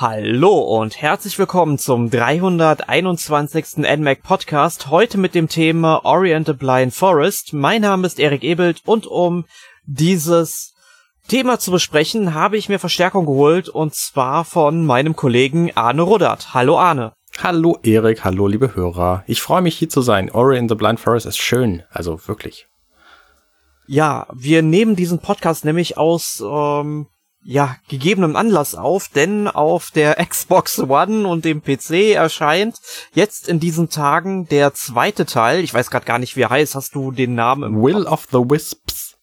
Hallo und herzlich willkommen zum 321. NMAC Podcast, heute mit dem Thema Orient the Blind Forest. Mein Name ist Erik Ebelt und um dieses Thema zu besprechen, habe ich mir Verstärkung geholt und zwar von meinem Kollegen Arne Ruddert. Hallo Arne. Hallo Erik, hallo liebe Hörer. Ich freue mich hier zu sein. Orient the Blind Forest ist schön, also wirklich. Ja, wir nehmen diesen Podcast nämlich aus ähm, ja, gegebenem Anlass auf, denn auf der Xbox One und dem PC erscheint jetzt in diesen Tagen der zweite Teil. Ich weiß gerade gar nicht, wie er heißt. Hast du den Namen im Will Kopf? of the Wisps.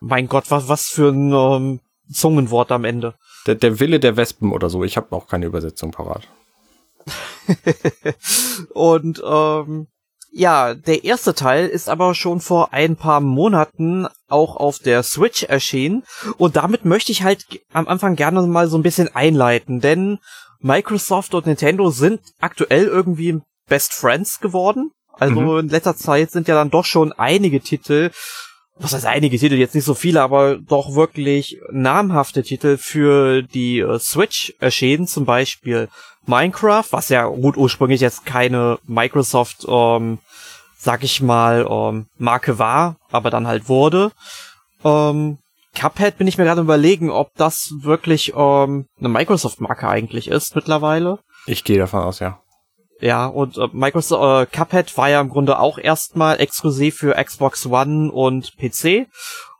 Mein Gott, was, was für ein ähm, Zungenwort am Ende. Der, der Wille der Wespen oder so. Ich habe auch keine Übersetzung parat. und ähm, ja, der erste Teil ist aber schon vor ein paar Monaten auch auf der Switch erschienen und damit möchte ich halt am Anfang gerne mal so ein bisschen einleiten, denn Microsoft und Nintendo sind aktuell irgendwie Best Friends geworden. Also mhm. in letzter Zeit sind ja dann doch schon einige Titel, was heißt einige Titel, jetzt nicht so viele, aber doch wirklich namhafte Titel für die äh, Switch erschienen, zum Beispiel Minecraft, was ja gut ursprünglich jetzt keine Microsoft, ähm, sag ich mal, ähm, Marke war, aber dann halt wurde. Ähm, Cuphead bin ich mir gerade überlegen, ob das wirklich ähm, eine Microsoft-Marke eigentlich ist mittlerweile. Ich gehe davon aus, ja. Ja, und äh, Microsoft äh, Cuphead war ja im Grunde auch erstmal exklusiv für Xbox One und PC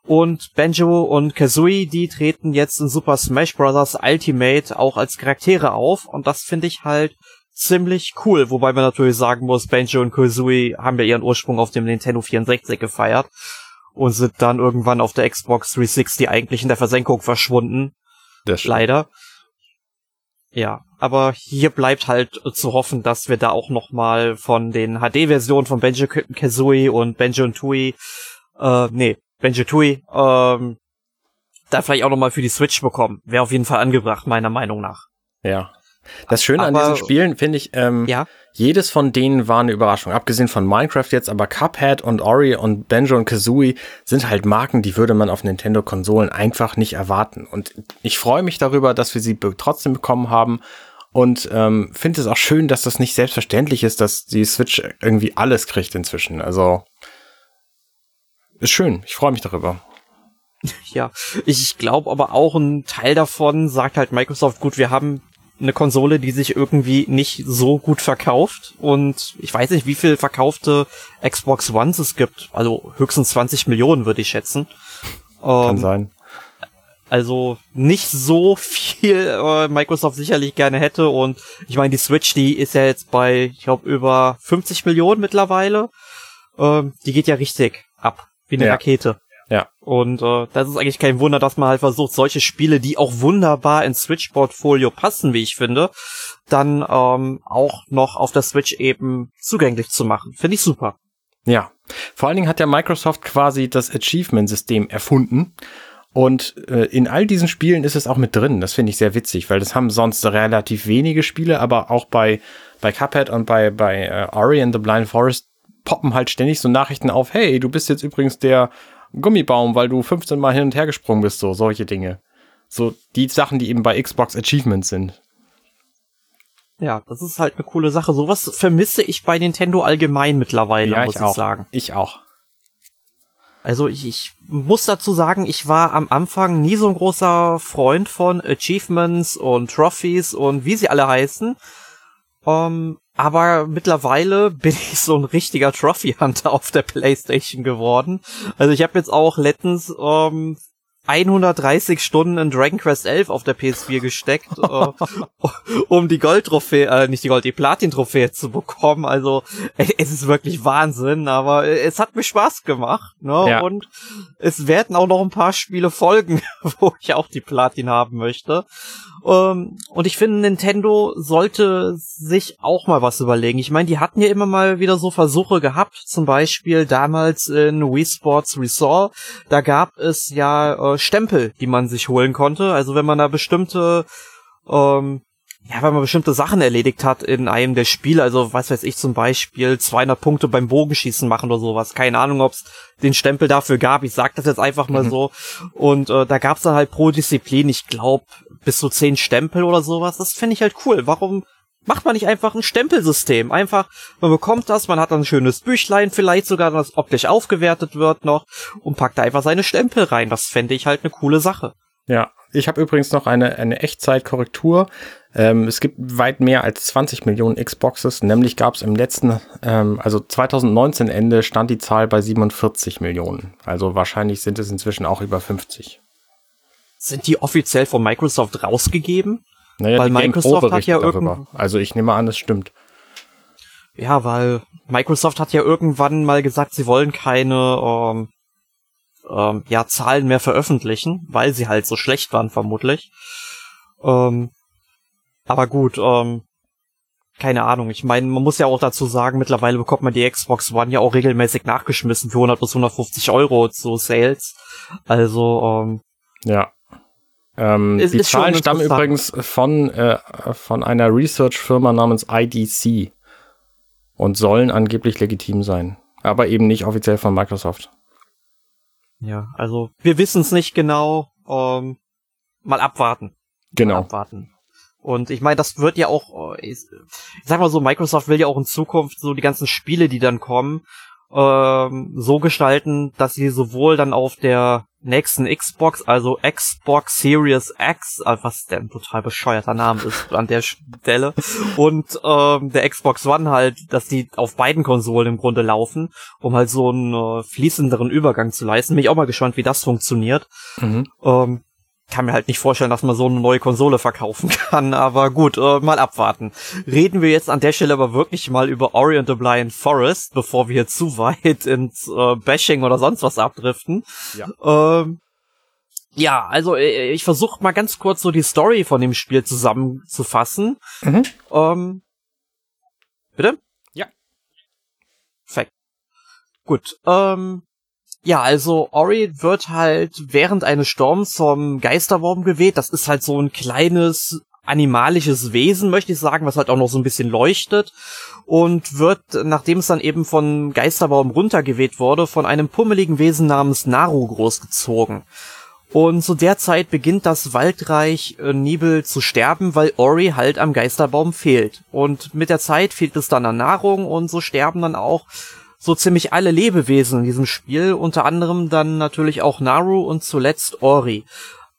und Banjo und Kazooie, die treten jetzt in Super Smash Bros. Ultimate auch als Charaktere auf und das finde ich halt ziemlich cool, wobei man natürlich sagen muss, Banjo und Kazooie haben ja ihren Ursprung auf dem Nintendo 64 gefeiert und sind dann irgendwann auf der Xbox 360 eigentlich in der Versenkung verschwunden. Das Leider. Ja, aber hier bleibt halt zu hoffen, dass wir da auch noch mal von den HD-Versionen von Banjo Kazooie und Banjo und Tooie, äh, nee, Benjo Tui, ähm, da vielleicht auch nochmal für die Switch bekommen. Wäre auf jeden Fall angebracht, meiner Meinung nach. Ja. Das Schöne aber, an diesen Spielen finde ich, ähm, ja? Jedes von denen war eine Überraschung. Abgesehen von Minecraft jetzt, aber Cuphead und Ori und Banjo und Kazooie sind halt Marken, die würde man auf Nintendo-Konsolen einfach nicht erwarten. Und ich freue mich darüber, dass wir sie trotzdem bekommen haben. Und ähm, finde es auch schön, dass das nicht selbstverständlich ist, dass die Switch irgendwie alles kriegt inzwischen. Also ist schön. Ich freue mich darüber. Ja, ich glaube aber auch ein Teil davon sagt halt Microsoft, gut, wir haben eine Konsole, die sich irgendwie nicht so gut verkauft und ich weiß nicht, wie viel verkaufte Xbox Ones es gibt. Also höchstens 20 Millionen würde ich schätzen. Kann ähm, sein. Also nicht so viel äh, Microsoft sicherlich gerne hätte und ich meine, die Switch, die ist ja jetzt bei, ich glaube, über 50 Millionen mittlerweile. Ähm, die geht ja richtig ab wie eine ja. Rakete. Ja. Und äh, das ist eigentlich kein Wunder, dass man halt versucht, solche Spiele, die auch wunderbar ins Switch-Portfolio passen, wie ich finde, dann ähm, auch noch auf der Switch eben zugänglich zu machen. Finde ich super. Ja. Vor allen Dingen hat ja Microsoft quasi das Achievement-System erfunden. Und äh, in all diesen Spielen ist es auch mit drin. Das finde ich sehr witzig, weil das haben sonst relativ wenige Spiele, aber auch bei, bei Cuphead und bei, bei äh, Ori and the Blind Forest poppen halt ständig so Nachrichten auf, hey, du bist jetzt übrigens der Gummibaum, weil du 15 Mal hin und her gesprungen bist, so solche Dinge. So die Sachen, die eben bei Xbox Achievements sind. Ja, das ist halt eine coole Sache. Sowas vermisse ich bei Nintendo allgemein mittlerweile, ja, muss ich, ich sagen. Ich auch. Also ich, ich muss dazu sagen, ich war am Anfang nie so ein großer Freund von Achievements und Trophies und wie sie alle heißen. Ähm, aber mittlerweile bin ich so ein richtiger Trophy Hunter auf der PlayStation geworden. Also ich habe jetzt auch letztens ähm, 130 Stunden in Dragon Quest 11 auf der PS4 gesteckt, äh, um die Gold-Trophäe, äh, nicht die Gold, die Platin-Trophäe zu bekommen. Also es ist wirklich Wahnsinn, aber es hat mir Spaß gemacht. Ne? Ja. Und es werden auch noch ein paar Spiele folgen, wo ich auch die Platin haben möchte. Ähm, und ich finde, Nintendo sollte sich auch mal was überlegen. Ich meine, die hatten ja immer mal wieder so Versuche gehabt, zum Beispiel damals in Wii Sports Resort. Da gab es ja äh, Stempel, die man sich holen konnte. Also wenn man da bestimmte ähm, ja, weil man bestimmte Sachen erledigt hat in einem der Spiele, also was weiß ich zum Beispiel 200 Punkte beim Bogenschießen machen oder sowas. Keine Ahnung, ob es den Stempel dafür gab. Ich sag das jetzt einfach mal mhm. so. Und äh, da gab's dann halt pro Disziplin, ich glaube, bis zu zehn Stempel oder sowas. Das finde ich halt cool. Warum macht man nicht einfach ein Stempelsystem? Einfach, man bekommt das, man hat dann ein schönes Büchlein, vielleicht sogar, das optisch aufgewertet wird noch und packt da einfach seine Stempel rein. Das fände ich halt eine coole Sache. Ja, ich habe übrigens noch eine, eine Echtzeitkorrektur. Ähm, es gibt weit mehr als 20 Millionen Xboxes. Nämlich gab es im letzten, ähm, also 2019 Ende stand die Zahl bei 47 Millionen. Also wahrscheinlich sind es inzwischen auch über 50. Sind die offiziell von Microsoft rausgegeben? Naja, weil Microsoft hat ja irgendwann. Also ich nehme an, es stimmt. Ja, weil Microsoft hat ja irgendwann mal gesagt, sie wollen keine ähm, ähm, ja, Zahlen mehr veröffentlichen, weil sie halt so schlecht waren, vermutlich. Ähm, aber gut, ähm, keine Ahnung. Ich meine, man muss ja auch dazu sagen, mittlerweile bekommt man die Xbox One ja auch regelmäßig nachgeschmissen für 100 bis 150 Euro zu Sales. Also, ähm, ja. Ähm, die Zahlen stammen übrigens von, äh, von einer Research-Firma namens IDC und sollen angeblich legitim sein, aber eben nicht offiziell von Microsoft. Ja, also wir wissen es nicht genau. Ähm, mal abwarten. Genau. Mal abwarten. Und ich meine, das wird ja auch, äh, ich sag mal so, Microsoft will ja auch in Zukunft so die ganzen Spiele, die dann kommen, ähm, so gestalten, dass sie sowohl dann auf der nächsten Xbox, also Xbox Series X, äh, was der ein total bescheuerter Name ist an der Stelle, und ähm, der Xbox One halt, dass die auf beiden Konsolen im Grunde laufen, um halt so einen äh, fließenderen Übergang zu leisten. Bin ich auch mal gespannt, wie das funktioniert. Mhm. Ähm, kann mir halt nicht vorstellen, dass man so eine neue Konsole verkaufen kann, aber gut, äh, mal abwarten. Reden wir jetzt an der Stelle aber wirklich mal über Ori and the Blind Forest, bevor wir zu weit ins äh, Bashing oder sonst was abdriften. Ja. Ähm, ja, also äh, ich versuche mal ganz kurz so die Story von dem Spiel zusammenzufassen. Mhm. Ähm, bitte? Ja. Perfekt. Gut. Ähm, ja, also Ori wird halt während eines Sturms vom Geisterwurm geweht. Das ist halt so ein kleines animalisches Wesen, möchte ich sagen, was halt auch noch so ein bisschen leuchtet und wird, nachdem es dann eben von Geisterbaum runtergeweht wurde, von einem pummeligen Wesen namens Naru großgezogen. Und zu der Zeit beginnt das Waldreich äh, Nibel zu sterben, weil Ori halt am Geisterbaum fehlt. Und mit der Zeit fehlt es dann an Nahrung und so sterben dann auch so ziemlich alle Lebewesen in diesem Spiel, unter anderem dann natürlich auch Naru und zuletzt Ori.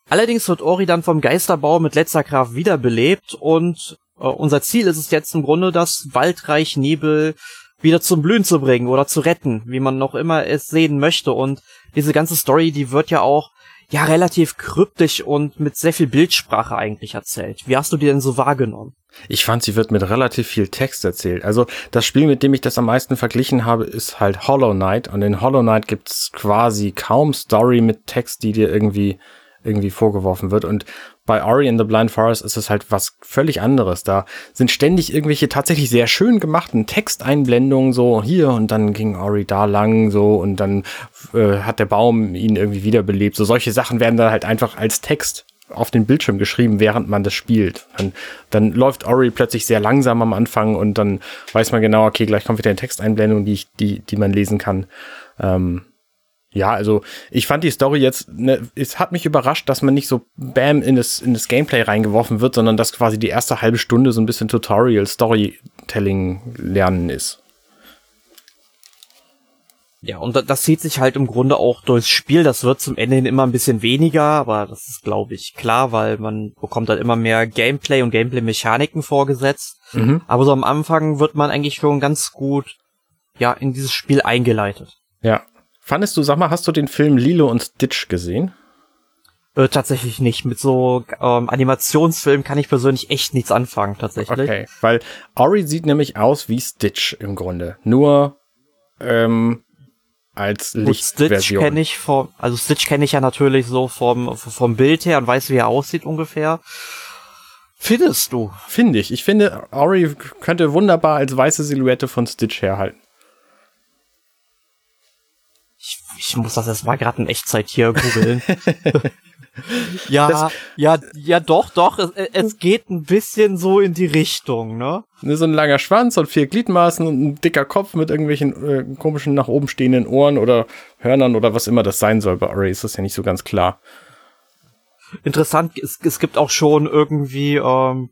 Allerdings wird Ori dann vom Geisterbau mit letzter Kraft wiederbelebt und äh, unser Ziel ist es jetzt im Grunde, das Waldreich Nebel wieder zum Blühen zu bringen oder zu retten, wie man noch immer es sehen möchte. Und diese ganze Story, die wird ja auch ja relativ kryptisch und mit sehr viel Bildsprache eigentlich erzählt. Wie hast du die denn so wahrgenommen? Ich fand, sie wird mit relativ viel Text erzählt. Also das Spiel, mit dem ich das am meisten verglichen habe, ist halt Hollow Knight. Und in Hollow Knight gibt's quasi kaum Story mit Text, die dir irgendwie irgendwie vorgeworfen wird. Und bei Ori in the Blind Forest ist es halt was völlig anderes. Da sind ständig irgendwelche tatsächlich sehr schön gemachten Texteinblendungen, so hier und dann ging Ori da lang, so und dann äh, hat der Baum ihn irgendwie wiederbelebt. So solche Sachen werden dann halt einfach als Text auf den Bildschirm geschrieben, während man das spielt. Dann, dann läuft Ori plötzlich sehr langsam am Anfang und dann weiß man genau, okay, gleich kommt wieder eine Texteinblendung, die, ich, die, die man lesen kann. Ähm, ja, also ich fand die Story jetzt, ne, es hat mich überrascht, dass man nicht so bam in das, in das Gameplay reingeworfen wird, sondern dass quasi die erste halbe Stunde so ein bisschen Tutorial, Storytelling lernen ist. Ja, und das zieht sich halt im Grunde auch durchs Spiel. Das wird zum Ende hin immer ein bisschen weniger, aber das ist, glaube ich, klar, weil man bekommt halt immer mehr Gameplay und Gameplay-Mechaniken vorgesetzt. Mhm. Aber so am Anfang wird man eigentlich schon ganz gut, ja, in dieses Spiel eingeleitet. Ja. Fandest du, sag mal, hast du den Film Lilo und Stitch gesehen? Äh, tatsächlich nicht. Mit so ähm, Animationsfilmen kann ich persönlich echt nichts anfangen, tatsächlich. Okay, weil Ori sieht nämlich aus wie Stitch im Grunde. Nur ähm, als Lichtversion. Stitch kenne ich vom, also Stitch kenne ich ja natürlich so vom, vom Bild her und weiß, wie er aussieht ungefähr. Findest du? Finde ich. Ich finde, Ori könnte wunderbar als weiße Silhouette von Stitch herhalten. Ich, ich muss das erst mal gerade in Echtzeit hier googeln. ja, das, ja, ja, doch, doch. Es, es geht ein bisschen so in die Richtung, ne? So ein langer Schwanz und vier Gliedmaßen und ein dicker Kopf mit irgendwelchen äh, komischen nach oben stehenden Ohren oder Hörnern oder was immer das sein soll. Bei Array ist das ja nicht so ganz klar. interessant, es, es gibt auch schon irgendwie ähm,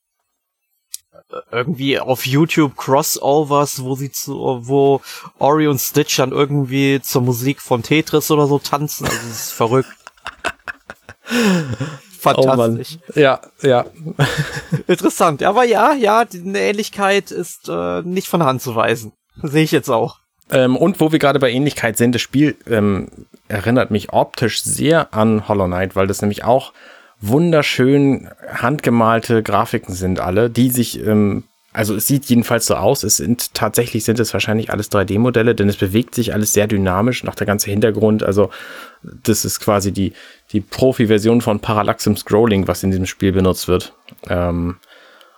irgendwie auf YouTube Crossovers, wo sie zu, wo Ori und Stitch dann irgendwie zur Musik von Tetris oder so tanzen. Also es ist verrückt. Fantastisch. Oh ja, ja. Interessant. Aber ja, ja, die Ähnlichkeit ist äh, nicht von Hand zu weisen. Sehe ich jetzt auch. Ähm, und wo wir gerade bei Ähnlichkeit sind, das Spiel ähm, erinnert mich optisch sehr an Hollow Knight, weil das nämlich auch wunderschön handgemalte Grafiken sind alle, die sich, ähm, also es sieht jedenfalls so aus, es sind tatsächlich sind es wahrscheinlich alles 3D-Modelle, denn es bewegt sich alles sehr dynamisch, nach der ganze Hintergrund, also das ist quasi die, die Profi-Version von Parallaxem Scrolling, was in diesem Spiel benutzt wird. Ähm,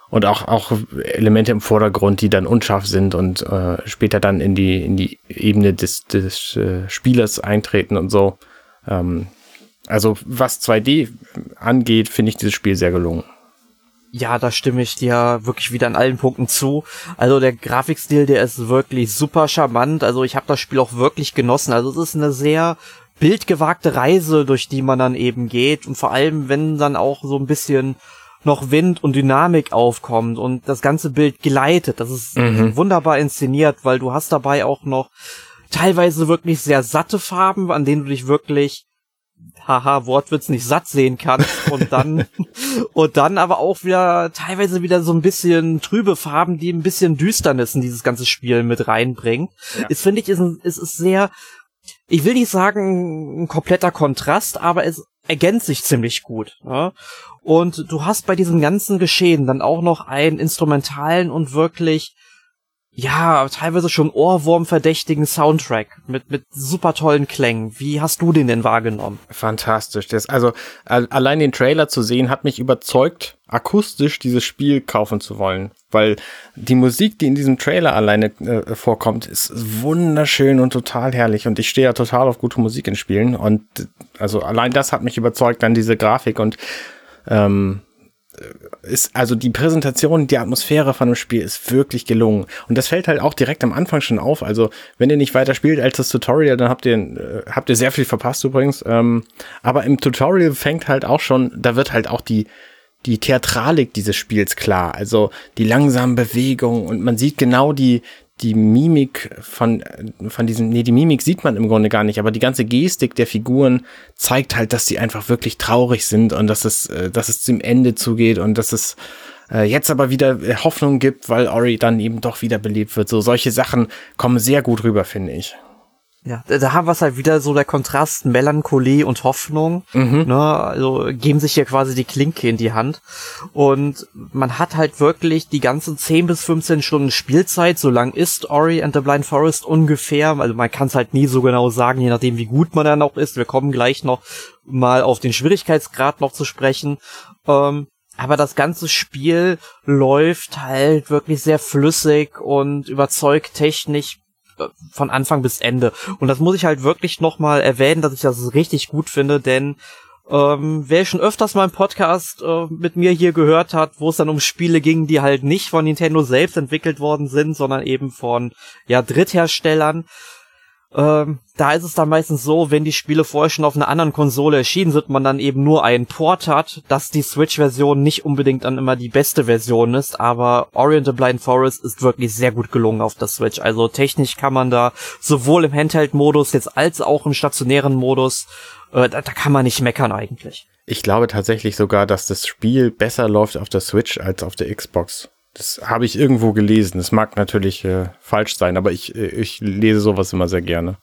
und auch, auch Elemente im Vordergrund, die dann unscharf sind und äh, später dann in die, in die Ebene des, des äh, Spielers eintreten und so. Ähm, also was 2D angeht, finde ich dieses Spiel sehr gelungen. Ja, da stimme ich dir wirklich wieder an allen Punkten zu. Also der Grafikstil, der ist wirklich super charmant. Also ich habe das Spiel auch wirklich genossen. Also es ist eine sehr bildgewagte Reise, durch die man dann eben geht. Und vor allem, wenn dann auch so ein bisschen noch Wind und Dynamik aufkommt und das ganze Bild gleitet. Das ist mhm. wunderbar inszeniert, weil du hast dabei auch noch teilweise wirklich sehr satte Farben, an denen du dich wirklich haha, Wortwitz nicht satt sehen kannst und dann und dann aber auch wieder teilweise wieder so ein bisschen trübe Farben, die ein bisschen Düsternis in dieses ganze Spiel mit reinbringen. Ja. Ist finde ich ist ist ist sehr ich will nicht sagen ein kompletter Kontrast, aber es ergänzt sich ziemlich gut. Ja? Und du hast bei diesem ganzen Geschehen dann auch noch einen instrumentalen und wirklich ja, teilweise schon Ohrwurm-verdächtigen Soundtrack mit, mit super tollen Klängen. Wie hast du den denn wahrgenommen? Fantastisch. Das, also allein den Trailer zu sehen, hat mich überzeugt, akustisch dieses Spiel kaufen zu wollen. Weil die Musik, die in diesem Trailer alleine äh, vorkommt, ist wunderschön und total herrlich. Und ich stehe ja total auf gute Musik in Spielen. Und also allein das hat mich überzeugt, dann diese Grafik und ähm, ist, also die Präsentation, die Atmosphäre von dem Spiel ist wirklich gelungen. Und das fällt halt auch direkt am Anfang schon auf. Also, wenn ihr nicht weiter spielt als das Tutorial, dann habt ihr, äh, habt ihr sehr viel verpasst übrigens. Ähm, aber im Tutorial fängt halt auch schon, da wird halt auch die, die Theatralik dieses Spiels klar. Also die langsamen Bewegungen und man sieht genau die, die Mimik von, von diesem, nee, die Mimik sieht man im Grunde gar nicht, aber die ganze Gestik der Figuren zeigt halt, dass sie einfach wirklich traurig sind und dass es, äh, dass es zum Ende zugeht und dass es äh, jetzt aber wieder Hoffnung gibt, weil Ori dann eben doch wieder belebt wird. So solche Sachen kommen sehr gut rüber, finde ich. Ja, da haben wir halt wieder so der Kontrast Melancholie und Hoffnung. Mhm. Ne? Also geben sich hier quasi die Klinke in die Hand. Und man hat halt wirklich die ganzen 10 bis 15 Stunden Spielzeit. So lang ist Ori and the Blind Forest ungefähr. Also man kann es halt nie so genau sagen, je nachdem wie gut man dann auch ist. Wir kommen gleich noch mal auf den Schwierigkeitsgrad noch zu sprechen. Ähm, aber das ganze Spiel läuft halt wirklich sehr flüssig und überzeugt technisch von Anfang bis Ende. Und das muss ich halt wirklich nochmal erwähnen, dass ich das richtig gut finde, denn ähm, wer schon öfters mal im Podcast äh, mit mir hier gehört hat, wo es dann um Spiele ging, die halt nicht von Nintendo selbst entwickelt worden sind, sondern eben von ja Drittherstellern, ähm, da ist es dann meistens so, wenn die Spiele vorher schon auf einer anderen Konsole erschienen sind, man dann eben nur einen Port hat, dass die Switch-Version nicht unbedingt dann immer die beste Version ist, aber Orient Blind Forest ist wirklich sehr gut gelungen auf der Switch. Also technisch kann man da sowohl im Handheld-Modus jetzt als auch im stationären Modus, äh, da, da kann man nicht meckern eigentlich. Ich glaube tatsächlich sogar, dass das Spiel besser läuft auf der Switch als auf der Xbox. Das habe ich irgendwo gelesen. Das mag natürlich äh, falsch sein, aber ich, äh, ich lese sowas immer sehr gerne.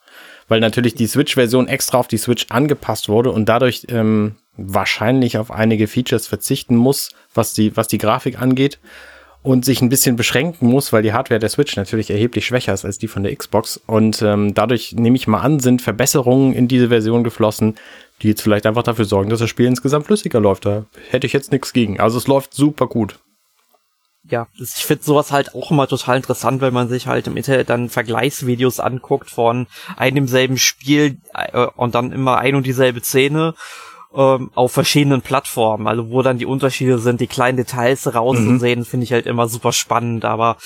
Weil natürlich die Switch-Version extra auf die Switch angepasst wurde und dadurch ähm, wahrscheinlich auf einige Features verzichten muss, was die, was die Grafik angeht und sich ein bisschen beschränken muss, weil die Hardware der Switch natürlich erheblich schwächer ist als die von der Xbox. Und ähm, dadurch nehme ich mal an, sind Verbesserungen in diese Version geflossen, die jetzt vielleicht einfach dafür sorgen, dass das Spiel insgesamt flüssiger läuft. Da hätte ich jetzt nichts gegen. Also es läuft super gut ja, ich finde sowas halt auch immer total interessant, wenn man sich halt im Internet dann Vergleichsvideos anguckt von einem selben Spiel äh, und dann immer ein und dieselbe Szene ähm, auf verschiedenen Plattformen, also wo dann die Unterschiede sind, die kleinen Details rauszusehen, mhm. finde ich halt immer super spannend. Aber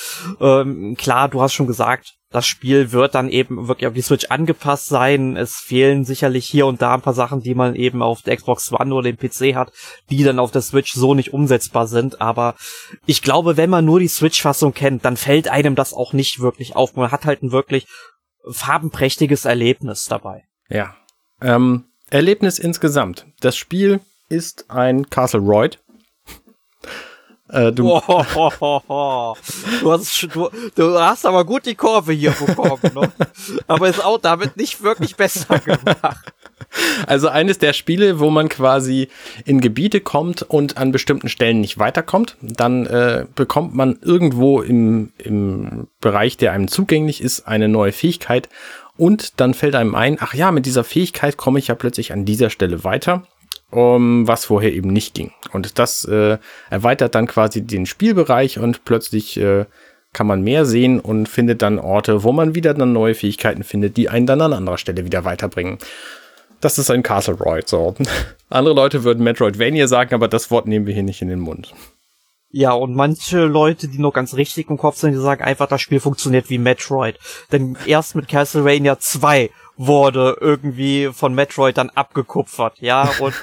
ähm, klar, du hast schon gesagt, das Spiel wird dann eben wirklich auf die Switch angepasst sein. Es fehlen sicherlich hier und da ein paar Sachen, die man eben auf der Xbox One oder dem PC hat, die dann auf der Switch so nicht umsetzbar sind. Aber ich glaube, wenn man nur die Switch-Fassung kennt, dann fällt einem das auch nicht wirklich auf. Man hat halt ein wirklich farbenprächtiges Erlebnis dabei. Ja. Ähm, Erlebnis insgesamt. Das Spiel ist ein Castle Royd. Äh, du, oh, oh, oh, du, hast, du, du, hast aber gut die Kurve hier bekommen, ne? aber ist auch damit nicht wirklich besser gemacht. Also eines der Spiele, wo man quasi in Gebiete kommt und an bestimmten Stellen nicht weiterkommt, dann äh, bekommt man irgendwo im, im Bereich, der einem zugänglich ist, eine neue Fähigkeit und dann fällt einem ein, ach ja, mit dieser Fähigkeit komme ich ja plötzlich an dieser Stelle weiter um, was vorher eben nicht ging. Und das äh, erweitert dann quasi den Spielbereich und plötzlich äh, kann man mehr sehen und findet dann Orte, wo man wieder dann neue Fähigkeiten findet, die einen dann an anderer Stelle wieder weiterbringen. Das ist ein Castle Royd, so. Andere Leute würden Metroidvania sagen, aber das Wort nehmen wir hier nicht in den Mund. Ja, und manche Leute, die noch ganz richtig im Kopf sind, die sagen einfach, das Spiel funktioniert wie Metroid. Denn erst mit Castlevania 2 wurde irgendwie von Metroid dann abgekupfert, ja, und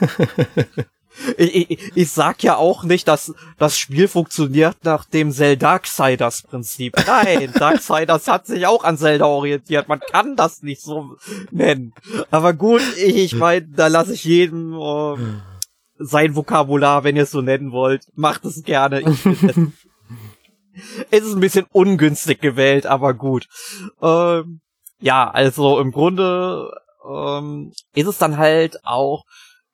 ich, ich, ich sag ja auch nicht, dass das Spiel funktioniert nach dem Zelda-Darksiders Prinzip. Nein, Darksiders hat sich auch an Zelda orientiert. Man kann das nicht so nennen. Aber gut, ich, ich meine, da lasse ich jedem äh, sein Vokabular, wenn ihr es so nennen wollt. Macht es gerne. Es ist ein bisschen ungünstig gewählt, aber gut. Ähm, ja, also im Grunde ähm, ist es dann halt auch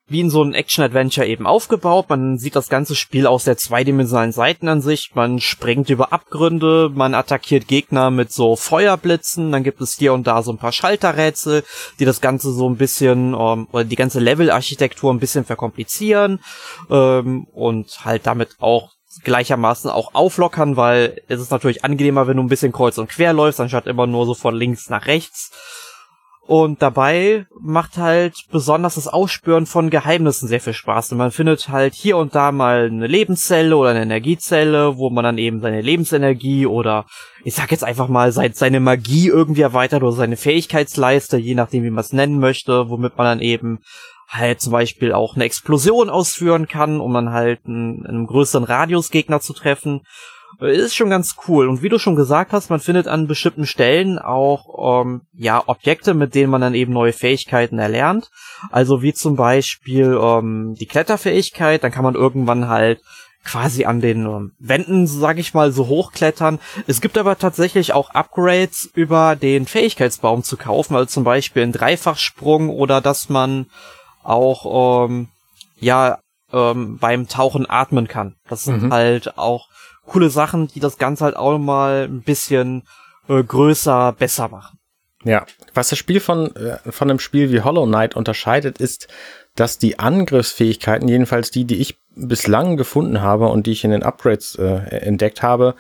wie in so einem Action-Adventure eben aufgebaut. Man sieht das ganze Spiel aus der zweidimensionalen Seitenansicht. Man springt über Abgründe, man attackiert Gegner mit so Feuerblitzen. Dann gibt es hier und da so ein paar Schalterrätsel, die das Ganze so ein bisschen, ähm, oder die ganze Level-Architektur ein bisschen verkomplizieren ähm, und halt damit auch gleichermaßen auch auflockern, weil es ist natürlich angenehmer, wenn du ein bisschen kreuz und quer läufst, anstatt immer nur so von links nach rechts. Und dabei macht halt besonders das Ausspüren von Geheimnissen sehr viel Spaß. Und man findet halt hier und da mal eine Lebenszelle oder eine Energiezelle, wo man dann eben seine Lebensenergie oder ich sag jetzt einfach mal seine Magie irgendwie erweitert oder seine Fähigkeitsleiste, je nachdem wie man es nennen möchte, womit man dann eben halt zum Beispiel auch eine Explosion ausführen kann, um dann halt einen, einen größeren Radiusgegner zu treffen. Äh, ist schon ganz cool. Und wie du schon gesagt hast, man findet an bestimmten Stellen auch ähm, ja Objekte, mit denen man dann eben neue Fähigkeiten erlernt. Also wie zum Beispiel ähm, die Kletterfähigkeit. Dann kann man irgendwann halt quasi an den ähm, Wänden, sag ich mal, so hochklettern. Es gibt aber tatsächlich auch Upgrades über den Fähigkeitsbaum zu kaufen, also zum Beispiel einen Dreifachsprung oder dass man auch ähm, ja ähm, beim Tauchen atmen kann. Das sind mhm. halt auch coole Sachen, die das Ganze halt auch mal ein bisschen äh, größer, besser machen. Ja, was das Spiel von, äh, von einem Spiel wie Hollow Knight unterscheidet, ist, dass die Angriffsfähigkeiten, jedenfalls die, die ich bislang gefunden habe und die ich in den Upgrades äh, entdeckt habe,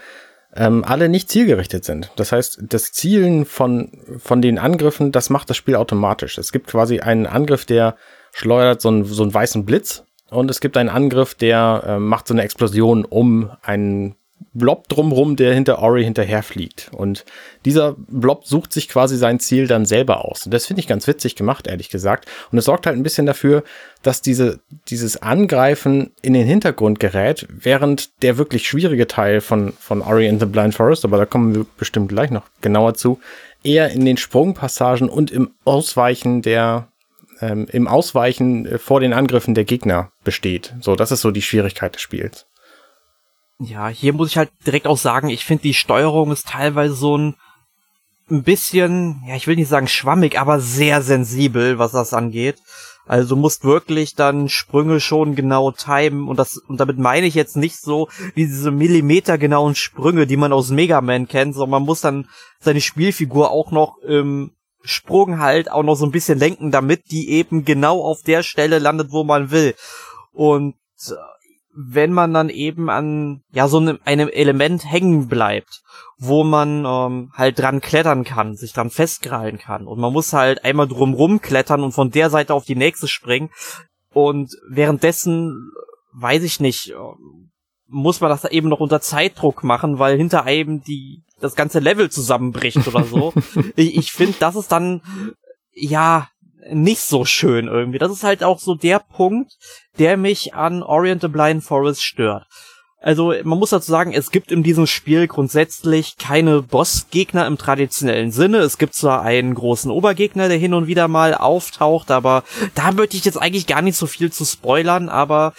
ähm, alle nicht zielgerichtet sind. Das heißt, das Zielen von, von den Angriffen, das macht das Spiel automatisch. Es gibt quasi einen Angriff, der schleudert so einen, so einen weißen Blitz und es gibt einen Angriff, der äh, macht so eine Explosion um einen Blob drumrum, der hinter Ori hinterherfliegt. Und dieser Blob sucht sich quasi sein Ziel dann selber aus. Und das finde ich ganz witzig gemacht, ehrlich gesagt. Und es sorgt halt ein bisschen dafür, dass diese, dieses Angreifen in den Hintergrund gerät, während der wirklich schwierige Teil von, von Ori in the Blind Forest, aber da kommen wir bestimmt gleich noch genauer zu, eher in den Sprungpassagen und im Ausweichen der, ähm, im Ausweichen äh, vor den Angriffen der Gegner besteht. So, das ist so die Schwierigkeit des Spiels. Ja, hier muss ich halt direkt auch sagen, ich finde die Steuerung ist teilweise so ein, ein bisschen, ja, ich will nicht sagen schwammig, aber sehr sensibel, was das angeht. Also du musst wirklich dann Sprünge schon genau timen und das und damit meine ich jetzt nicht so diese millimetergenauen Sprünge, die man aus Mega Man kennt, sondern man muss dann seine Spielfigur auch noch im Sprung halt auch noch so ein bisschen lenken, damit die eben genau auf der Stelle landet, wo man will. Und äh, wenn man dann eben an ja so einem, Element hängen bleibt, wo man ähm, halt dran klettern kann, sich dran festkrallen kann und man muss halt einmal drumrum klettern und von der Seite auf die nächste springen und währenddessen weiß ich nicht, ähm, muss man das eben noch unter Zeitdruck machen, weil hinter einem die das ganze Level zusammenbricht oder so. ich ich finde, das ist dann, ja, nicht so schön irgendwie. Das ist halt auch so der Punkt, der mich an Orient the Blind Forest stört. Also man muss dazu sagen, es gibt in diesem Spiel grundsätzlich keine Bossgegner im traditionellen Sinne. Es gibt zwar einen großen Obergegner, der hin und wieder mal auftaucht, aber da möchte ich jetzt eigentlich gar nicht so viel zu spoilern, aber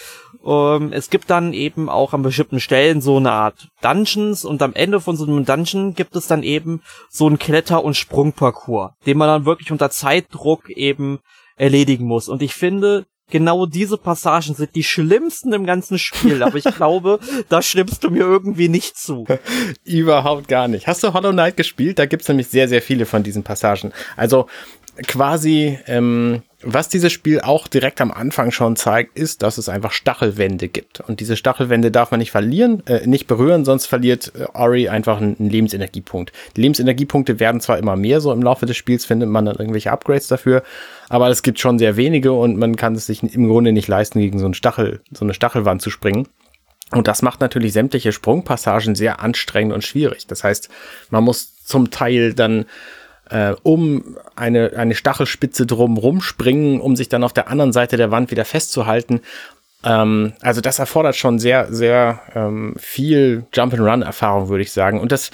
ähm, es gibt dann eben auch an bestimmten Stellen so eine Art Dungeons und am Ende von so einem Dungeon gibt es dann eben so einen Kletter- und Sprungparcours, den man dann wirklich unter Zeitdruck eben erledigen muss. Und ich finde, genau diese Passagen sind die schlimmsten im ganzen Spiel, aber ich glaube, da stimmst du mir irgendwie nicht zu. Überhaupt gar nicht. Hast du Hollow Knight gespielt? Da gibt's nämlich sehr, sehr viele von diesen Passagen. Also quasi, ähm, was dieses Spiel auch direkt am Anfang schon zeigt, ist, dass es einfach Stachelwände gibt. Und diese Stachelwände darf man nicht verlieren, äh, nicht berühren, sonst verliert äh, Ori einfach einen, einen Lebensenergiepunkt. Die Lebensenergiepunkte werden zwar immer mehr, so im Laufe des Spiels findet man dann irgendwelche Upgrades dafür, aber es gibt schon sehr wenige und man kann es sich im Grunde nicht leisten, gegen so, einen Stachel, so eine Stachelwand zu springen. Und das macht natürlich sämtliche Sprungpassagen sehr anstrengend und schwierig. Das heißt, man muss zum Teil dann äh, um eine, eine Stachelspitze drum rumspringen, um sich dann auf der anderen Seite der Wand wieder festzuhalten. Ähm, also das erfordert schon sehr, sehr ähm, viel Jump-and-Run-Erfahrung, würde ich sagen. Und das,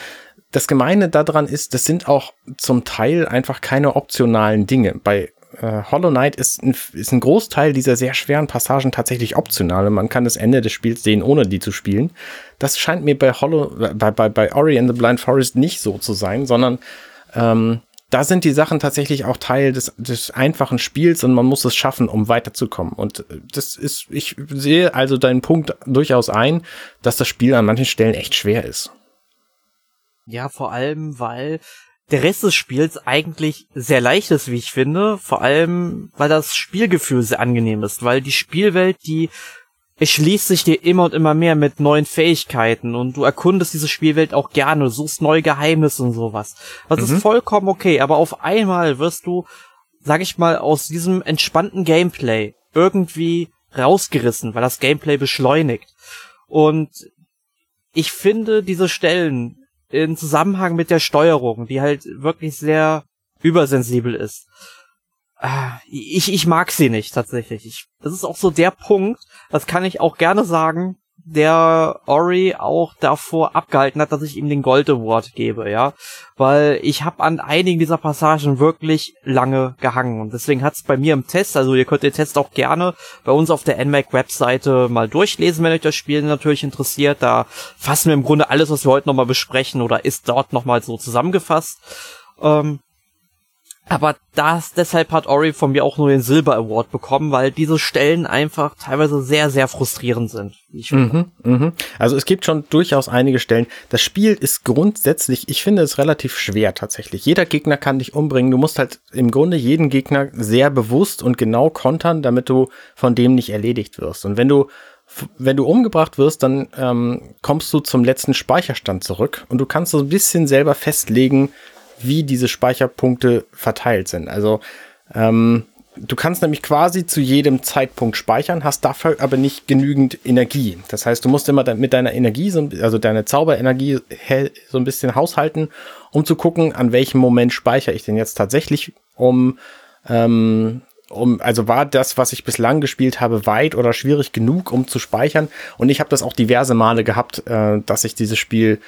das Gemeine daran ist, das sind auch zum Teil einfach keine optionalen Dinge. Bei äh, Hollow Knight ist ein, ist ein Großteil dieser sehr schweren Passagen tatsächlich optional und man kann das Ende des Spiels sehen, ohne die zu spielen. Das scheint mir bei Hollow, bei, bei, bei Ori and the Blind Forest nicht so zu sein, sondern ähm, da sind die Sachen tatsächlich auch Teil des, des einfachen Spiels und man muss es schaffen, um weiterzukommen. Und das ist, ich sehe also deinen Punkt durchaus ein, dass das Spiel an manchen Stellen echt schwer ist. Ja, vor allem, weil der Rest des Spiels eigentlich sehr leicht ist, wie ich finde. Vor allem, weil das Spielgefühl sehr angenehm ist, weil die Spielwelt, die es schließt sich dir immer und immer mehr mit neuen Fähigkeiten und du erkundest diese Spielwelt auch gerne, suchst neue Geheimnisse und sowas. Das mhm. ist vollkommen okay, aber auf einmal wirst du, sag ich mal, aus diesem entspannten Gameplay irgendwie rausgerissen, weil das Gameplay beschleunigt. Und ich finde diese Stellen in Zusammenhang mit der Steuerung, die halt wirklich sehr übersensibel ist, ich, ich mag sie nicht tatsächlich. Ich, das ist auch so der Punkt, das kann ich auch gerne sagen, der Ori auch davor abgehalten hat, dass ich ihm den Gold Award gebe, ja, weil ich habe an einigen dieser Passagen wirklich lange gehangen und deswegen hat's bei mir im Test, also ihr könnt den Test auch gerne bei uns auf der NMAC Webseite mal durchlesen, wenn euch das Spiel natürlich interessiert. Da fassen wir im Grunde alles, was wir heute nochmal besprechen oder ist dort nochmal so zusammengefasst. Ähm, aber das, deshalb hat Ori von mir auch nur den Silber Award bekommen, weil diese Stellen einfach teilweise sehr, sehr frustrierend sind. Mhm, mhm. Also es gibt schon durchaus einige Stellen. Das Spiel ist grundsätzlich, ich finde es relativ schwer tatsächlich. Jeder Gegner kann dich umbringen. Du musst halt im Grunde jeden Gegner sehr bewusst und genau kontern, damit du von dem nicht erledigt wirst. Und wenn du wenn du umgebracht wirst, dann ähm, kommst du zum letzten Speicherstand zurück und du kannst so ein bisschen selber festlegen, wie diese Speicherpunkte verteilt sind. Also ähm, du kannst nämlich quasi zu jedem Zeitpunkt speichern, hast dafür aber nicht genügend Energie. Das heißt, du musst immer mit deiner Energie, also deine Zauberenergie so ein bisschen haushalten, um zu gucken, an welchem Moment speichere ich denn jetzt tatsächlich, um ähm, um, also war das, was ich bislang gespielt habe, weit oder schwierig genug, um zu speichern. Und ich habe das auch diverse Male gehabt, äh, dass ich dieses Spiel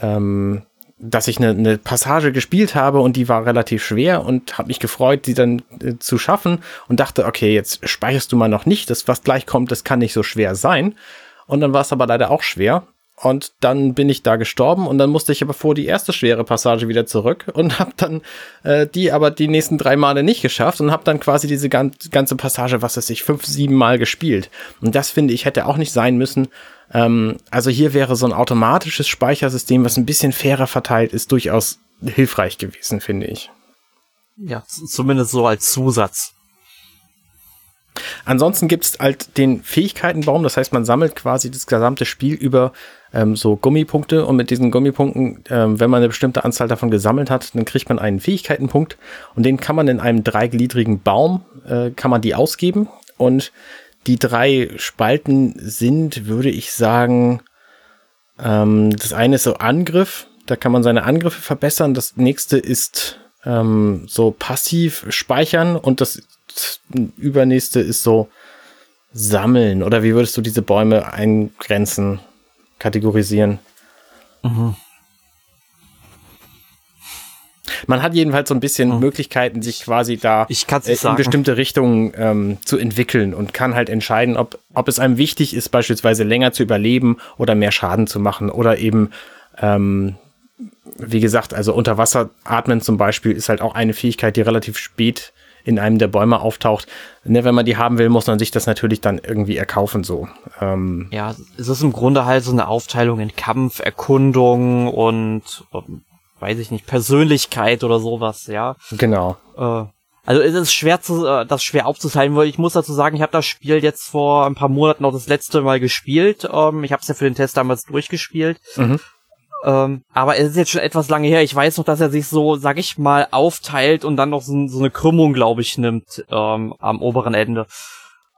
ähm, dass ich eine, eine Passage gespielt habe und die war relativ schwer und habe mich gefreut, die dann äh, zu schaffen und dachte, okay, jetzt speicherst du mal noch nicht, das was gleich kommt, das kann nicht so schwer sein. Und dann war es aber leider auch schwer und dann bin ich da gestorben und dann musste ich aber vor die erste schwere Passage wieder zurück und habe dann äh, die aber die nächsten drei Male nicht geschafft und habe dann quasi diese ganze Passage, was weiß ich, fünf, sieben Mal gespielt. Und das finde ich hätte auch nicht sein müssen. Ähm, also hier wäre so ein automatisches Speichersystem, was ein bisschen fairer verteilt ist, durchaus hilfreich gewesen, finde ich. Ja, zumindest so als Zusatz. Ansonsten gibt es halt den Fähigkeitenbaum, das heißt, man sammelt quasi das gesamte Spiel über ähm, so Gummipunkte und mit diesen Gummipunkten, ähm, wenn man eine bestimmte Anzahl davon gesammelt hat, dann kriegt man einen Fähigkeitenpunkt und den kann man in einem dreigliedrigen Baum, äh, kann man die ausgeben und die drei Spalten sind, würde ich sagen, ähm, das eine ist so Angriff, Da kann man seine Angriffe verbessern. Das nächste ist ähm, so passiv speichern und das übernächste ist so sammeln. Oder wie würdest du diese Bäume eingrenzen, kategorisieren? Mhm. Man hat jedenfalls so ein bisschen mhm. Möglichkeiten, sich quasi da äh, in sagen. bestimmte Richtungen ähm, zu entwickeln und kann halt entscheiden, ob, ob es einem wichtig ist, beispielsweise länger zu überleben oder mehr Schaden zu machen oder eben ähm, wie gesagt, also unter Wasser atmen zum Beispiel ist halt auch eine Fähigkeit, die relativ spät in einem der Bäume auftaucht. Ne, wenn man die haben will, muss man sich das natürlich dann irgendwie erkaufen so. Ähm ja, es ist im Grunde halt so eine Aufteilung in Kampf, Erkundung und um, weiß ich nicht, Persönlichkeit oder sowas, ja. Genau. Äh, also es ist schwer zu, äh, das schwer aufzuteilen, weil ich muss dazu sagen, ich habe das Spiel jetzt vor ein paar Monaten noch das letzte Mal gespielt. Ähm, ich habe es ja für den Test damals durchgespielt. Mhm. Ähm, aber es ist jetzt schon etwas lange her. Ich weiß noch, dass er sich so, sag ich mal, aufteilt und dann noch so, so eine Krümmung, glaube ich, nimmt ähm, am oberen Ende.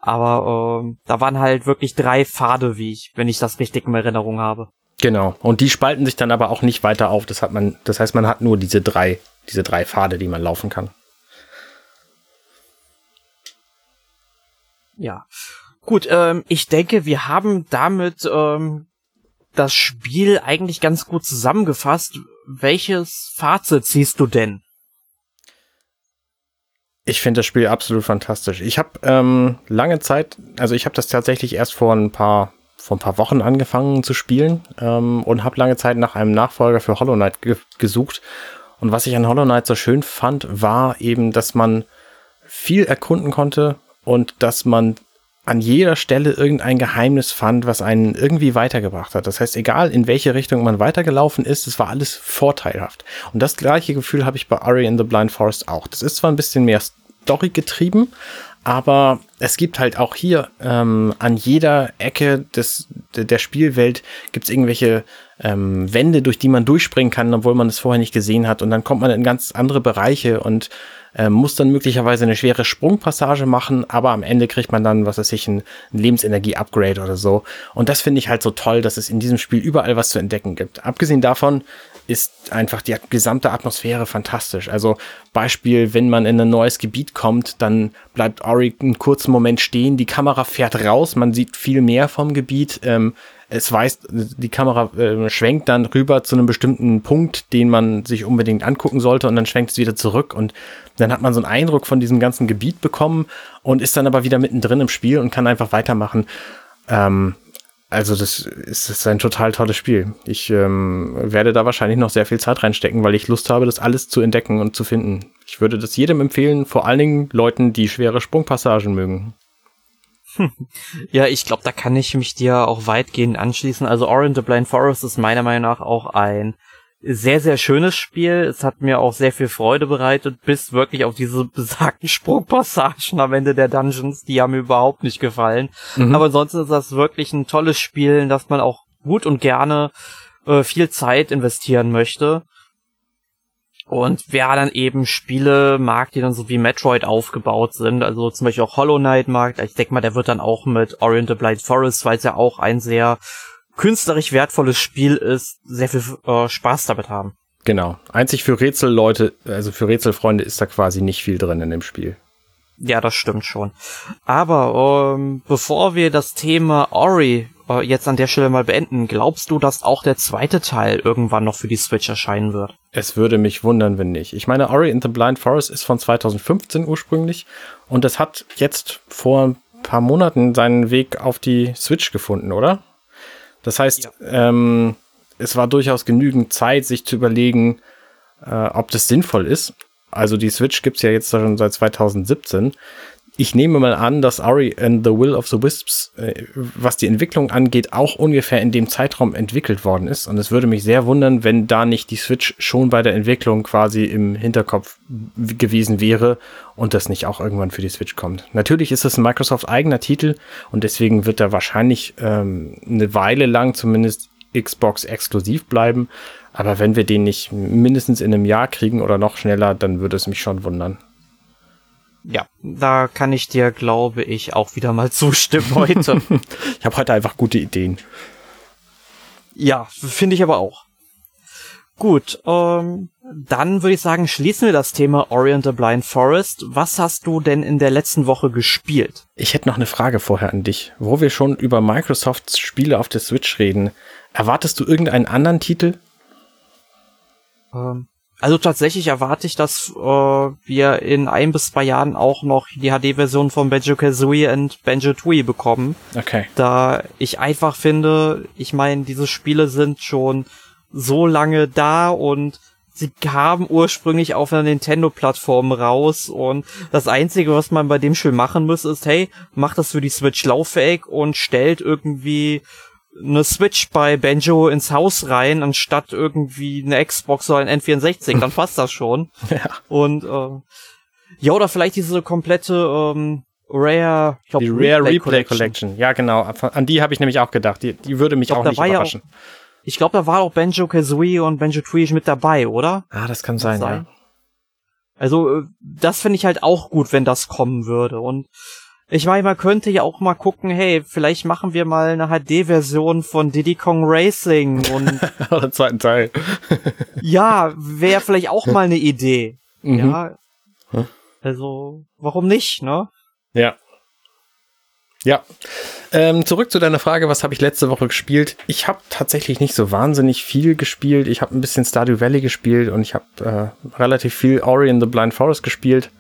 Aber ähm, da waren halt wirklich drei Pfade, wie ich, wenn ich das richtig in Erinnerung habe. Genau. Und die spalten sich dann aber auch nicht weiter auf. Das hat man, das heißt, man hat nur diese drei, diese drei Pfade, die man laufen kann. Ja. Gut, ähm, ich denke, wir haben damit ähm, das Spiel eigentlich ganz gut zusammengefasst. Welches Fazit ziehst du denn? Ich finde das Spiel absolut fantastisch. Ich habe ähm, lange Zeit, also ich habe das tatsächlich erst vor ein paar vor ein paar Wochen angefangen zu spielen ähm, und habe lange Zeit nach einem Nachfolger für Hollow Knight ge gesucht. Und was ich an Hollow Knight so schön fand, war eben, dass man viel erkunden konnte und dass man an jeder Stelle irgendein Geheimnis fand, was einen irgendwie weitergebracht hat. Das heißt, egal in welche Richtung man weitergelaufen ist, es war alles vorteilhaft. Und das gleiche Gefühl habe ich bei Ari in the Blind Forest auch. Das ist zwar ein bisschen mehr Story getrieben, aber es gibt halt auch hier ähm, an jeder Ecke des, der Spielwelt gibt es irgendwelche ähm, Wände, durch die man durchspringen kann, obwohl man es vorher nicht gesehen hat. Und dann kommt man in ganz andere Bereiche und äh, muss dann möglicherweise eine schwere Sprungpassage machen, aber am Ende kriegt man dann, was weiß ich, ein, ein Lebensenergie-Upgrade oder so. Und das finde ich halt so toll, dass es in diesem Spiel überall was zu entdecken gibt. Abgesehen davon ist einfach die gesamte Atmosphäre fantastisch. Also Beispiel, wenn man in ein neues Gebiet kommt, dann bleibt Ori einen kurzen Moment stehen, die Kamera fährt raus, man sieht viel mehr vom Gebiet. Ähm, es weist, die Kamera äh, schwenkt dann rüber zu einem bestimmten Punkt, den man sich unbedingt angucken sollte und dann schwenkt es wieder zurück und dann hat man so einen Eindruck von diesem ganzen Gebiet bekommen und ist dann aber wieder mittendrin im Spiel und kann einfach weitermachen. Ähm, also das ist, ist ein total tolles Spiel. Ich ähm, werde da wahrscheinlich noch sehr viel Zeit reinstecken, weil ich Lust habe, das alles zu entdecken und zu finden. Ich würde das jedem empfehlen, vor allen Dingen Leuten, die schwere Sprungpassagen mögen. Ja, ich glaube, da kann ich mich dir auch weitgehend anschließen. Also Orange the Blind Forest ist meiner Meinung nach auch ein sehr, sehr schönes Spiel. Es hat mir auch sehr viel Freude bereitet, bis wirklich auf diese besagten Sprungpassagen am Ende der Dungeons. Die haben mir überhaupt nicht gefallen. Mhm. Aber ansonsten ist das wirklich ein tolles Spiel, in das man auch gut und gerne äh, viel Zeit investieren möchte. Und wer dann eben Spiele mag, die dann so wie Metroid aufgebaut sind, also zum Beispiel auch Hollow Knight mag, ich denke mal, der wird dann auch mit Orient the Blind Forest, weil es ja auch ein sehr künstlerisch wertvolles Spiel ist, sehr viel äh, Spaß damit haben. Genau. Einzig für Rätselleute, also für Rätselfreunde ist da quasi nicht viel drin in dem Spiel. Ja, das stimmt schon. Aber ähm, bevor wir das Thema Ori äh, jetzt an der Stelle mal beenden, glaubst du, dass auch der zweite Teil irgendwann noch für die Switch erscheinen wird? Es würde mich wundern, wenn nicht. Ich meine, Ori in the Blind Forest ist von 2015 ursprünglich und es hat jetzt vor ein paar Monaten seinen Weg auf die Switch gefunden, oder? Das heißt, ja. ähm, es war durchaus genügend Zeit, sich zu überlegen, äh, ob das sinnvoll ist. Also die Switch gibt's ja jetzt schon seit 2017 ich nehme mal an, dass Ari and the Will of the Wisps, äh, was die Entwicklung angeht, auch ungefähr in dem Zeitraum entwickelt worden ist. Und es würde mich sehr wundern, wenn da nicht die Switch schon bei der Entwicklung quasi im Hinterkopf gewesen wäre und das nicht auch irgendwann für die Switch kommt. Natürlich ist es ein Microsoft eigener Titel und deswegen wird er wahrscheinlich ähm, eine Weile lang zumindest Xbox exklusiv bleiben. Aber wenn wir den nicht mindestens in einem Jahr kriegen oder noch schneller, dann würde es mich schon wundern. Ja, da kann ich dir, glaube ich, auch wieder mal zustimmen heute. ich habe heute einfach gute Ideen. Ja, finde ich aber auch. Gut, ähm, dann würde ich sagen, schließen wir das Thema Orient the Blind Forest. Was hast du denn in der letzten Woche gespielt? Ich hätte noch eine Frage vorher an dich. Wo wir schon über Microsofts Spiele auf der Switch reden, erwartest du irgendeinen anderen Titel? Ähm, also tatsächlich erwarte ich, dass äh, wir in ein bis zwei Jahren auch noch die HD-Version von Banjo-Kazooie und Banjo-Tooie bekommen. Okay. Da ich einfach finde, ich meine, diese Spiele sind schon so lange da und sie kamen ursprünglich auf einer Nintendo-Plattform raus und das Einzige, was man bei dem Spiel machen muss, ist, hey, macht das für die Switch lauffähig und stellt irgendwie eine Switch bei Banjo ins Haus rein, anstatt irgendwie eine Xbox oder ein N64, dann passt das schon. Ja. Und äh, ja, oder vielleicht diese komplette ähm, Rare, ich glaub, die Rare Replay, Replay Collection. Collection. Ja, genau. An die habe ich nämlich auch gedacht. Die, die würde mich glaub, auch nicht überraschen. Ja ich glaube, da war auch Banjo Kazooie und Banjo Tooie mit dabei, oder? Ah, das kann sein, sein, ja. Also, äh, das finde ich halt auch gut, wenn das kommen würde. Und ich meine, man könnte ja auch mal gucken, hey, vielleicht machen wir mal eine HD-Version von Diddy Kong Racing und. Oder zweiten Teil. ja, wäre vielleicht auch mal eine Idee. Mhm. Ja. Also, warum nicht, ne? Ja. Ja. Ähm, zurück zu deiner Frage, was habe ich letzte Woche gespielt? Ich habe tatsächlich nicht so wahnsinnig viel gespielt. Ich habe ein bisschen Stardew Valley gespielt und ich habe äh, relativ viel Ori in the Blind Forest gespielt.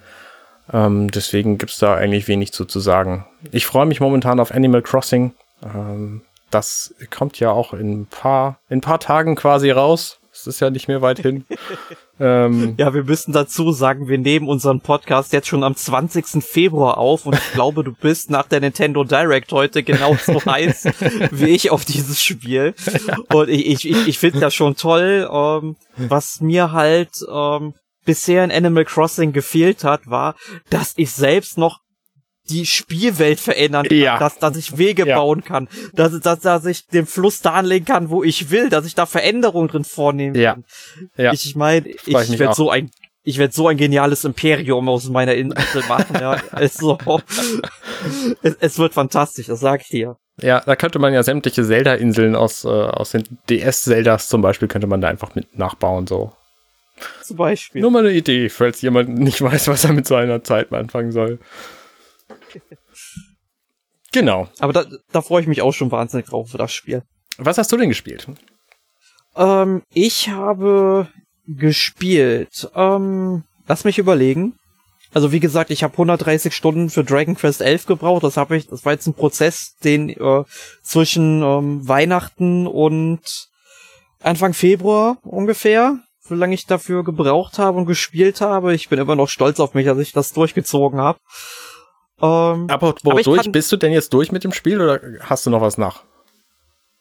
Ähm, deswegen gibt's da eigentlich wenig zu, zu sagen. Ich freue mich momentan auf Animal Crossing. Ähm, das kommt ja auch in ein paar, in ein paar Tagen quasi raus. Es ist ja nicht mehr weit hin. ähm, ja, wir müssen dazu sagen, wir nehmen unseren Podcast jetzt schon am 20. Februar auf und ich glaube, du bist nach der Nintendo Direct heute genauso heiß wie ich auf dieses Spiel. Und ich, ich, ich, ich finde das schon toll. Ähm, was mir halt ähm, bisher in Animal Crossing gefehlt hat, war, dass ich selbst noch die Spielwelt verändern kann, ja. dass, dass ich Wege ja. bauen kann, dass, dass, dass ich den Fluss da anlegen kann, wo ich will, dass ich da Veränderungen drin vornehmen ja. kann. Ja. Ich meine, ich, ich werde so ein ich werde so ein geniales Imperium aus meiner Insel machen, ja. Also, es, es wird fantastisch, das sag ich dir. Ja, da könnte man ja sämtliche Zelda-Inseln aus, äh, aus den DS-Zeldas zum Beispiel, könnte man da einfach mit nachbauen, so. Zum Beispiel. Nur mal eine Idee, falls jemand nicht weiß, was er mit seiner Zeit anfangen soll. Genau. Aber da, da freue ich mich auch schon wahnsinnig drauf für das Spiel. Was hast du denn gespielt? Ähm, ich habe gespielt. Ähm, lass mich überlegen. Also wie gesagt, ich habe 130 Stunden für Dragon Quest 11 gebraucht. Das habe ich. Das war jetzt ein Prozess, den äh, zwischen ähm, Weihnachten und Anfang Februar ungefähr, so lange ich dafür gebraucht habe und gespielt habe. Ich bin immer noch stolz auf mich, dass ich das durchgezogen habe. Ähm, aber aber durch? Bist du denn jetzt durch mit dem Spiel oder hast du noch was nach?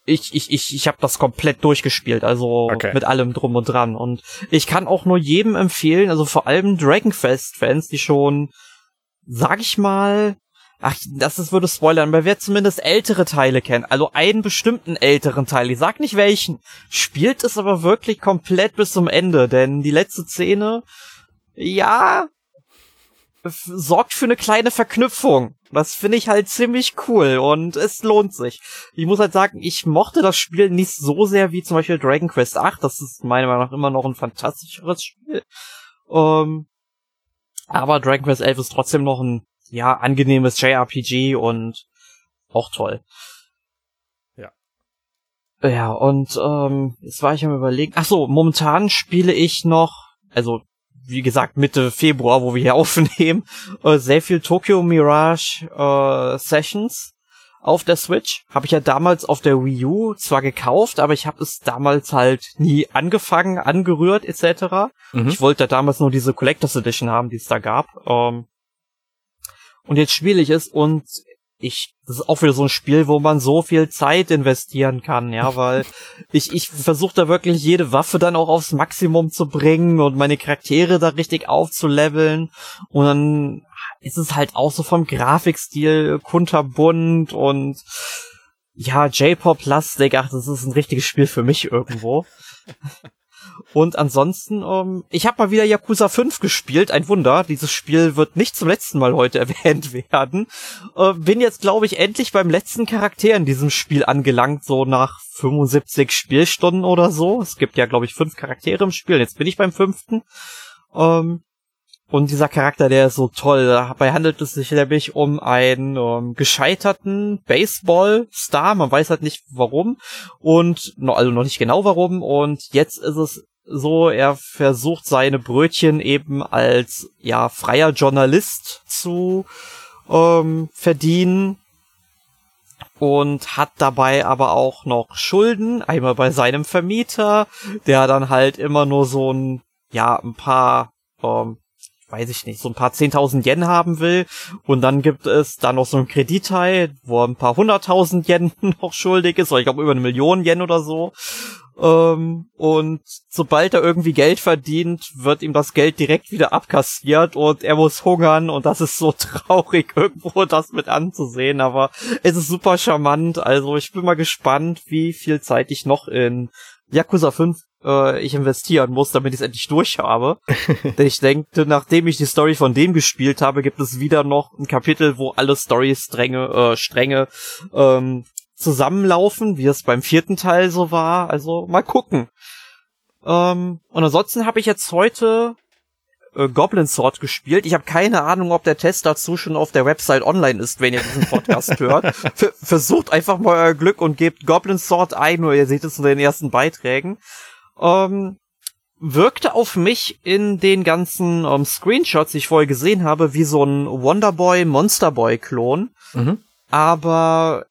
Ich, ich, ich, ich habe das komplett durchgespielt, also okay. mit allem drum und dran. Und ich kann auch nur jedem empfehlen, also vor allem Dragon Quest-Fans, die schon, sag ich mal, ach, das ist, würde spoilern, aber wer zumindest ältere Teile kennt, also einen bestimmten älteren Teil, ich sag nicht welchen, spielt es aber wirklich komplett bis zum Ende, denn die letzte Szene, ja, sorgt für eine kleine Verknüpfung. Das finde ich halt ziemlich cool und es lohnt sich. Ich muss halt sagen, ich mochte das Spiel nicht so sehr wie zum Beispiel Dragon Quest 8. Das ist meiner Meinung nach immer noch ein fantastischeres Spiel. Ähm, aber Dragon Quest 11 ist trotzdem noch ein, ja, angenehmes JRPG und auch toll. Ja. Ja, und ähm, jetzt war ich am überlegen. Ach so, momentan spiele ich noch, also wie gesagt, Mitte Februar, wo wir hier aufnehmen, äh, sehr viel Tokyo Mirage äh, Sessions auf der Switch. Habe ich ja damals auf der Wii U zwar gekauft, aber ich habe es damals halt nie angefangen, angerührt etc. Mhm. Ich wollte damals nur diese Collectors Edition haben, die es da gab. Ähm, und jetzt spiele ich es und ich, das ist auch wieder so ein Spiel, wo man so viel Zeit investieren kann, ja, weil ich, ich versuche da wirklich jede Waffe dann auch aufs Maximum zu bringen und meine Charaktere da richtig aufzuleveln und dann ist es halt auch so vom Grafikstil kunterbunt und ja, J-Pop-lastig, ach, das ist ein richtiges Spiel für mich irgendwo. Und ansonsten, ähm, ich habe mal wieder Yakuza 5 gespielt, ein Wunder. Dieses Spiel wird nicht zum letzten Mal heute erwähnt werden. Äh, bin jetzt, glaube ich, endlich beim letzten Charakter in diesem Spiel angelangt, so nach 75 Spielstunden oder so. Es gibt ja, glaube ich, fünf Charaktere im Spiel. Jetzt bin ich beim fünften. Ähm, und dieser Charakter, der ist so toll. Dabei handelt es sich nämlich um einen um, gescheiterten Baseball-Star. Man weiß halt nicht warum. Und, also noch nicht genau warum. Und jetzt ist es so, er versucht seine Brötchen eben als, ja, freier Journalist zu ähm, verdienen. Und hat dabei aber auch noch Schulden. Einmal bei seinem Vermieter, der dann halt immer nur so ein, ja, ein paar ähm, weiß ich nicht, so ein paar 10.000 Yen haben will. Und dann gibt es da noch so ein Kreditteil, wo er ein paar hunderttausend Yen noch schuldig ist, oder ich glaube über eine Million Yen oder so. Ähm, und sobald er irgendwie Geld verdient, wird ihm das Geld direkt wieder abkassiert und er muss hungern und das ist so traurig irgendwo das mit anzusehen, aber es ist super charmant, also ich bin mal gespannt, wie viel Zeit ich noch in Yakuza 5 äh, ich investieren muss, damit ich es endlich durch habe. Denn ich denke, nachdem ich die Story von dem gespielt habe, gibt es wieder noch ein Kapitel, wo alle Story-Stränge äh, Stränge, ähm, zusammenlaufen, wie es beim vierten Teil so war. Also mal gucken. Ähm, und ansonsten habe ich jetzt heute äh, Goblin Sword gespielt. Ich habe keine Ahnung, ob der Test dazu schon auf der Website online ist, wenn ihr diesen Podcast hört. F versucht einfach mal euer Glück und gebt Goblin Sword ein, oder ihr seht es in den ersten Beiträgen. Ähm, wirkte auf mich in den ganzen ähm, Screenshots, die ich vorher gesehen habe, wie so ein Wonderboy Monsterboy Klon. Mhm. Aber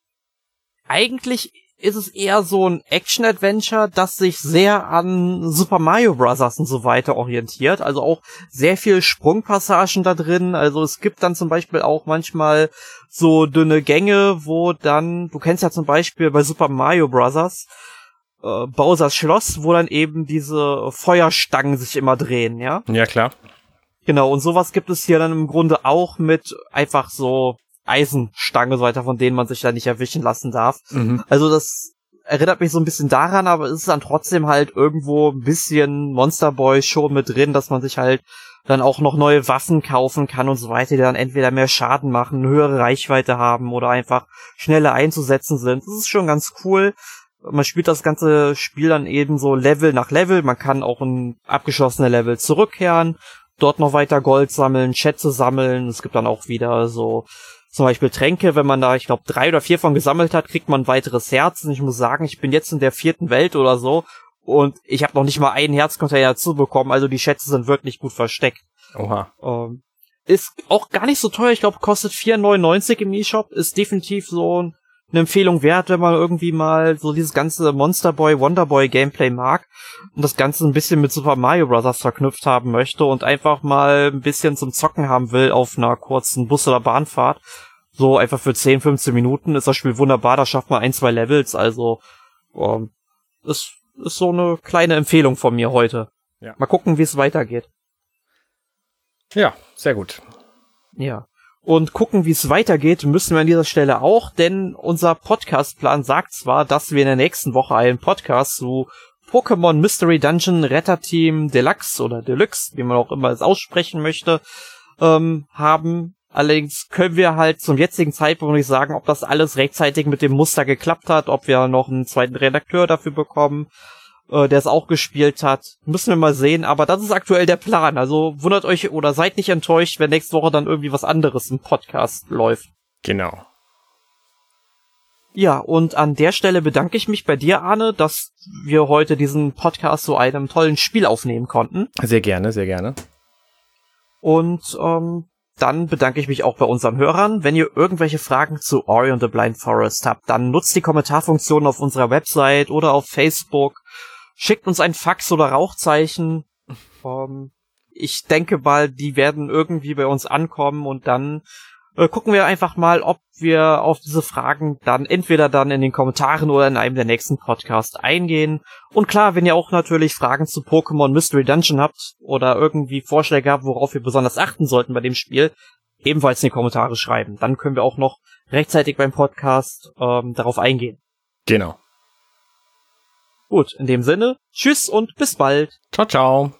eigentlich ist es eher so ein Action-Adventure, das sich sehr an Super Mario Bros. und so weiter orientiert. Also auch sehr viel Sprungpassagen da drin. Also es gibt dann zum Beispiel auch manchmal so dünne Gänge, wo dann, du kennst ja zum Beispiel bei Super Mario Bros. Äh, Bowsers Schloss, wo dann eben diese Feuerstangen sich immer drehen, ja? Ja, klar. Genau, und sowas gibt es hier dann im Grunde auch mit einfach so Eisenstange so weiter, von denen man sich da nicht erwischen lassen darf. Mhm. Also das erinnert mich so ein bisschen daran, aber es ist dann trotzdem halt irgendwo ein bisschen Monster Boy schon mit drin, dass man sich halt dann auch noch neue Waffen kaufen kann und so weiter, die dann entweder mehr Schaden machen, höhere Reichweite haben oder einfach schneller einzusetzen sind. Das ist schon ganz cool. Man spielt das ganze Spiel dann eben so Level nach Level. Man kann auch in abgeschlossene Level zurückkehren, dort noch weiter Gold sammeln, Schätze sammeln. Es gibt dann auch wieder so zum Beispiel Tränke, wenn man da, ich glaube, drei oder vier von gesammelt hat, kriegt man ein weiteres Herz. Und ich muss sagen, ich bin jetzt in der vierten Welt oder so und ich habe noch nicht mal einen Herzcontainer dazu bekommen. Also die Schätze sind wirklich gut versteckt. Oha. Ähm, ist auch gar nicht so teuer. Ich glaube, kostet 4,99 im E-Shop. Ist definitiv so eine Empfehlung wert, wenn man irgendwie mal so dieses ganze Monster Boy, Wonder Boy Gameplay mag und das Ganze ein bisschen mit Super Mario Bros. verknüpft haben möchte und einfach mal ein bisschen zum Zocken haben will auf einer kurzen Bus- oder Bahnfahrt. So einfach für 10, 15 Minuten ist das Spiel wunderbar, da schafft man ein, zwei Levels, also ähm, ist, ist so eine kleine Empfehlung von mir heute. Ja. Mal gucken, wie es weitergeht. Ja, sehr gut. Ja und gucken, wie es weitergeht, müssen wir an dieser Stelle auch, denn unser Podcastplan sagt zwar, dass wir in der nächsten Woche einen Podcast zu Pokémon Mystery Dungeon Retter Team Deluxe oder Deluxe, wie man auch immer es aussprechen möchte, ähm, haben. Allerdings können wir halt zum jetzigen Zeitpunkt nicht sagen, ob das alles rechtzeitig mit dem Muster geklappt hat, ob wir noch einen zweiten Redakteur dafür bekommen äh, der es auch gespielt hat. Müssen wir mal sehen, aber das ist aktuell der Plan. Also wundert euch oder seid nicht enttäuscht, wenn nächste Woche dann irgendwie was anderes im Podcast läuft. Genau. Ja, und an der Stelle bedanke ich mich bei dir, Arne, dass wir heute diesen Podcast zu einem tollen Spiel aufnehmen konnten. Sehr gerne, sehr gerne. Und ähm, dann bedanke ich mich auch bei unseren Hörern. Wenn ihr irgendwelche Fragen zu Ori and the Blind Forest habt, dann nutzt die Kommentarfunktion auf unserer Website oder auf Facebook schickt uns ein Fax oder Rauchzeichen. Ähm, ich denke mal, die werden irgendwie bei uns ankommen und dann äh, gucken wir einfach mal, ob wir auf diese Fragen dann entweder dann in den Kommentaren oder in einem der nächsten Podcasts eingehen. Und klar, wenn ihr auch natürlich Fragen zu Pokémon Mystery Dungeon habt oder irgendwie Vorschläge habt, worauf wir besonders achten sollten bei dem Spiel, ebenfalls in die Kommentare schreiben. Dann können wir auch noch rechtzeitig beim Podcast ähm, darauf eingehen. Genau. Gut, in dem Sinne, tschüss und bis bald. Ciao, ciao.